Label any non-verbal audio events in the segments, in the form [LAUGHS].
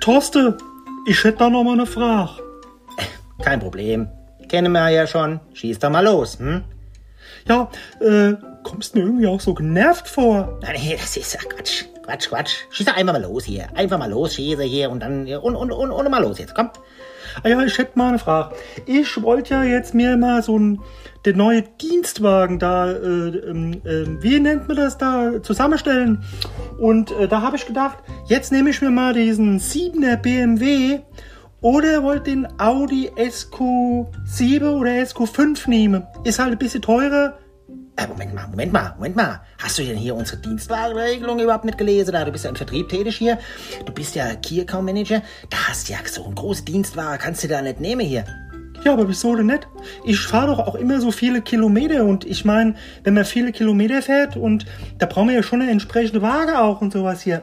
Torste, ich hätte da noch mal eine Frage. Kein Problem. Kennen wir ja schon. Schieß doch mal los, hm? Ja, äh, kommst mir irgendwie auch so genervt vor. Nein, nee, das ist ja Quatsch. Quatsch, Quatsch. Schieß doch einfach mal los hier. Einfach mal los, schieße hier und dann und, und, und, und mal los jetzt. Komm. Ah ja, ich hätte mal eine Frage. Ich wollte ja jetzt mir mal so ein der neue Dienstwagen da, äh, ähm, äh, wie nennt man das da, zusammenstellen. Und äh, da habe ich gedacht, jetzt nehme ich mir mal diesen 7er BMW oder wollte den Audi SQ7 oder SQ5 nehmen. Ist halt ein bisschen teurer. Äh, Moment mal, Moment mal, Moment mal. Hast du denn hier unsere Dienstwagenregelung überhaupt nicht gelesen? Da, du bist ja im Vertrieb tätig hier. Du bist ja Key Account Manager. Da hast du ja so einen großen Dienstwagen. Kannst du da nicht nehmen hier. Ja, aber wieso denn nicht? Ich fahre doch auch immer so viele Kilometer und ich meine, wenn man viele Kilometer fährt und da brauchen wir ja schon eine entsprechende Waage auch und sowas hier.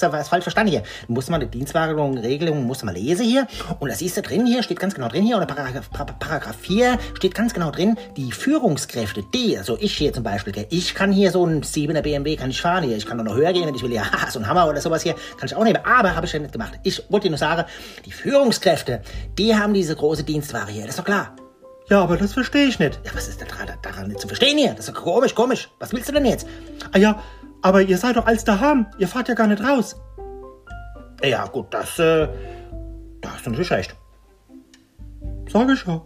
Hast du was falsch verstanden hier. Du musst mal die Dienstwagenregelung, musst du mal lesen hier und da siehst du drin hier, steht ganz genau drin hier, oder Paragraph, Paragraph 4 steht ganz genau drin, die Führungskräfte, die, also ich hier zum Beispiel, ich kann hier so einen 7er BMW, kann ich fahren hier, ich kann doch noch höher gehen, wenn ich will, ja, [LAUGHS] so ein Hammer oder sowas hier, kann ich auch nehmen, aber habe ich ja nicht gemacht. Ich wollte dir nur sagen, die Führungskräfte, die haben diese große Dienstwaage hier, das ist doch klar. Ja, aber das verstehe ich nicht. Ja, was ist daran, daran nicht zu verstehen hier? Das ist doch komisch, komisch. Was willst du denn jetzt? Ah ja, aber ihr seid doch als daheim. Ihr fahrt ja gar nicht raus. Ja, gut, das, äh, da hast du natürlich recht. Sag ich ja.